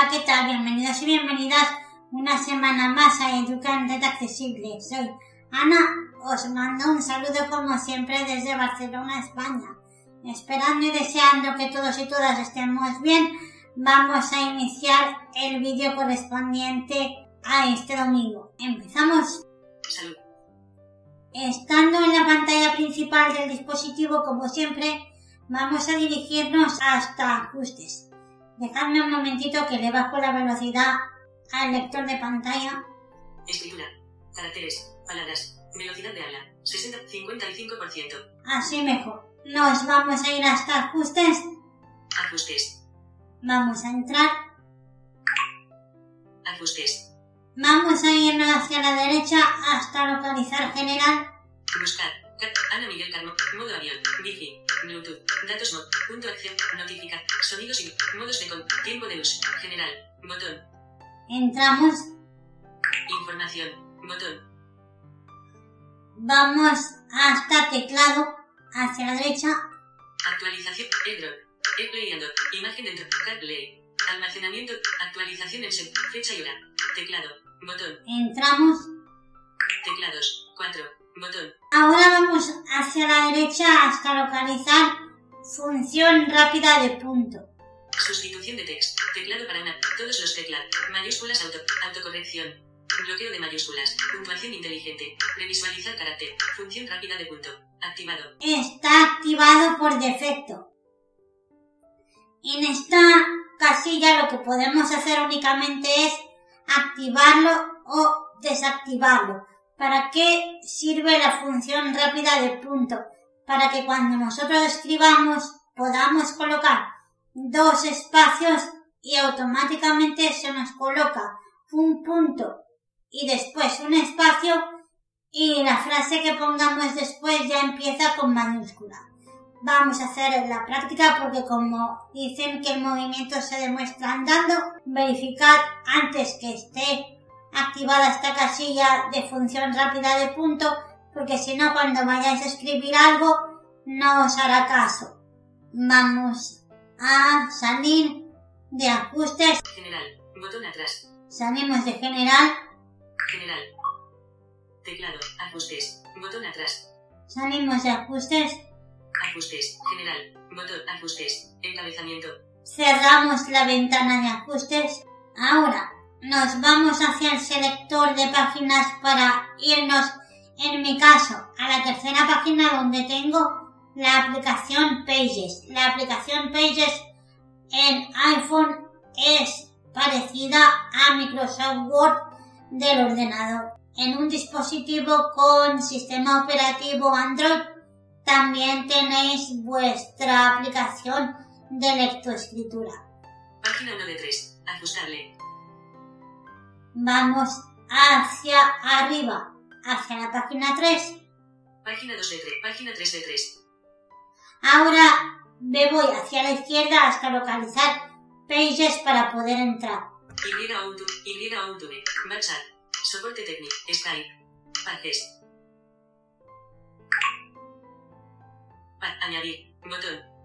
Hola, ¿qué tal? Bienvenidos y bienvenidas una semana más a Educante Accesible. Soy Ana, os mando un saludo como siempre desde Barcelona, España. Esperando y deseando que todos y todas estemos bien, vamos a iniciar el vídeo correspondiente a este domingo. Empezamos. Salud. Estando en la pantalla principal del dispositivo, como siempre, vamos a dirigirnos hasta ajustes. Dejadme un momentito que le bajo la velocidad al lector de pantalla. Escritura. Caracteres. Palabras. Velocidad de habla. 60, 55%. Así mejor. Nos vamos a ir hasta ajustes. Ajustes. Vamos a entrar. Ajustes. Vamos a irnos hacia la derecha hasta localizar general. Buscar. Cat- Ana Miguel Carmo. Modo avión. Wi-Fi. Bluetooth. Datos mod. Punto acción. Notificar. Sonidos y modos de con. Tiempo de uso. General. Botón. Entramos. Información. Botón. Vamos hasta teclado hacia la derecha. Actualización. AirDrop. AirPlay and. Imagen dentro. CarPlay. Almacenamiento. Actualización en. Fecha y hora. Teclado. Botón. Entramos. Teclados. 4. Botón. Ahora vamos hacia la derecha hasta localizar función rápida de punto. Sustitución de texto. Teclado para una. Todos los teclados. Mayúsculas auto. Autocorrección. Bloqueo de mayúsculas. Puntuación inteligente. Previsualizar carácter. Función rápida de punto. Activado. Está activado por defecto. En esta casilla lo que podemos hacer únicamente es activarlo o desactivarlo. ¿Para qué sirve la función rápida de punto? Para que cuando nosotros escribamos podamos colocar dos espacios y automáticamente se nos coloca un punto y después un espacio y la frase que pongamos después ya empieza con mayúscula. Vamos a hacer la práctica porque como dicen que el movimiento se demuestra andando, verificad antes que esté activada esta casilla de función rápida de punto, porque si no cuando vayáis a escribir algo no os hará caso. Vamos a salir de ajustes, General. Botón atrás. salimos de general, General. Teclado. Ajustes. Botón atrás. salimos de ajustes, Ajustes. General. Botón. Ajustes. Encabezamiento. cerramos la ventana de ajustes. Ahora nos vamos hacia el selector de páginas para irnos, en mi caso, a la tercera página donde tengo la aplicación Pages. La aplicación Pages en iPhone es parecida a Microsoft Word del ordenador. En un dispositivo con sistema operativo Android también tenéis vuestra aplicación de lectoescritura. Página 1 de 3. Ajustable. Vamos hacia arriba, hacia la página 3. Página 2 de 3. Página 3 de 3. Ahora me voy hacia la izquierda hasta localizar Pages para poder entrar. Y Auto. Y Outune. WhatsApp. Soporte técnico. Skype. Pages. Pa- añadir. Botón.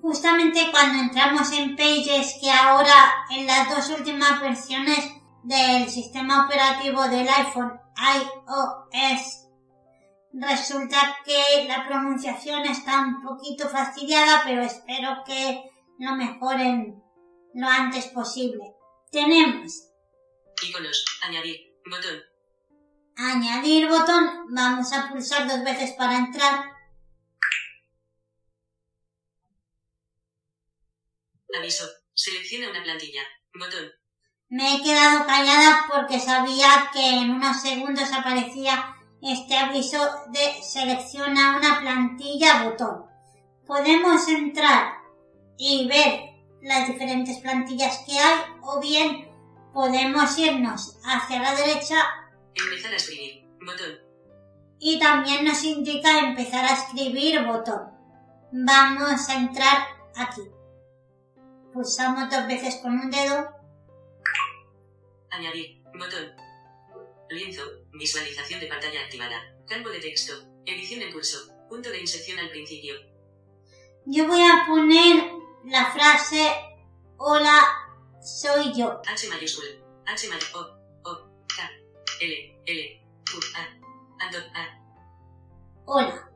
Justamente cuando entramos en Pages, que ahora en las dos últimas versiones del sistema operativo del iPhone iOS, resulta que la pronunciación está un poquito fastidiada, pero espero que lo mejoren lo antes posible. Tenemos Iconos. Añadir. Botón. añadir botón, vamos a pulsar dos veces para entrar. Aviso. Selecciona una plantilla. Botón. Me he quedado callada porque sabía que en unos segundos aparecía este aviso de selecciona una plantilla botón. Podemos entrar y ver las diferentes plantillas que hay o bien podemos irnos hacia la derecha Empezar a escribir. Botón. y también nos indica empezar a escribir botón. Vamos a entrar aquí. Pulsamos dos veces con un dedo. Añadir. Botón. Lienzo. Visualización de pantalla activada. Campo de texto. Edición en curso. Punto de inserción al principio. Yo voy a poner la frase Hola, soy yo. H mayúscula. H mayúscula. O. O. K. L. L. U. A. Ando. A. Hola.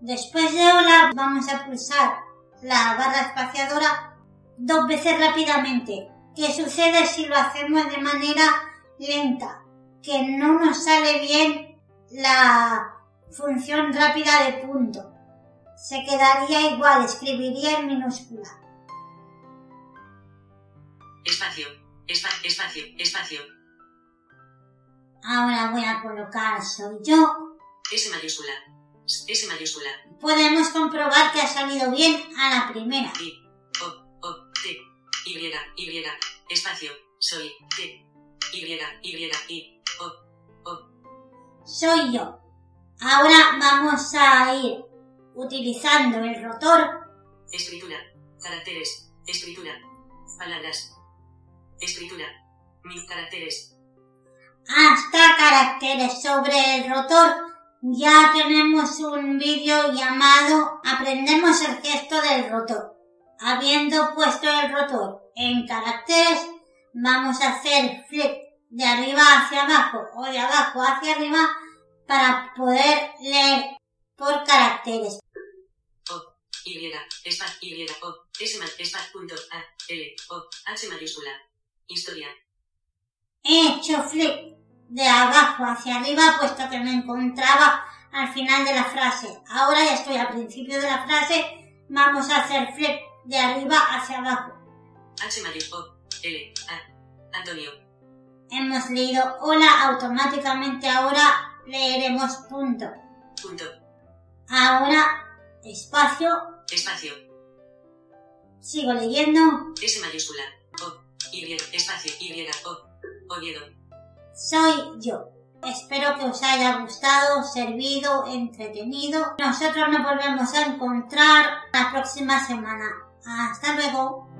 Después de hola vamos a pulsar la barra espaciadora dos veces rápidamente. ¿Qué sucede si lo hacemos de manera lenta? Que no nos sale bien la función rápida de punto. Se quedaría igual, escribiría en minúscula. Espacio. Espa espacio. Espacio. Ahora voy a colocar soy yo. S mayúscula. S mayúscula. Podemos comprobar que ha salido bien a la primera. Y. Y. Espacio. Soy. T. Y. Y. I. O. O. Soy yo. Ahora vamos a ir utilizando el rotor Escritura. Caracteres. Escritura. Palabras. Escritura. Mis caracteres. hasta caracteres sobre el rotor. Ya tenemos un vídeo llamado Aprendemos el gesto del rotor. Habiendo puesto el rotor en caracteres, vamos a hacer flip de arriba hacia abajo o de abajo hacia arriba para poder leer por caracteres. O. Y. Espacio. Y. O. S. Espacio. Punto. A. L. O. H mayúscula. Historia. He hecho flip de abajo hacia arriba puesto que me encontraba al final de la frase. Ahora ya estoy al principio de la frase. Vamos a hacer flip de arriba hacia abajo. H mayúscula. O. L. A. Antonio. Hemos leído hola, automáticamente ahora leeremos punto. Punto. Ahora espacio, Espacio. sigo leyendo. S mayúscula. O. Y. Espacio. Y. O. Oviedo. Soy yo. Espero que os haya gustado, servido, entretenido. Nosotros nos volvemos a encontrar la próxima semana. Hasta luego.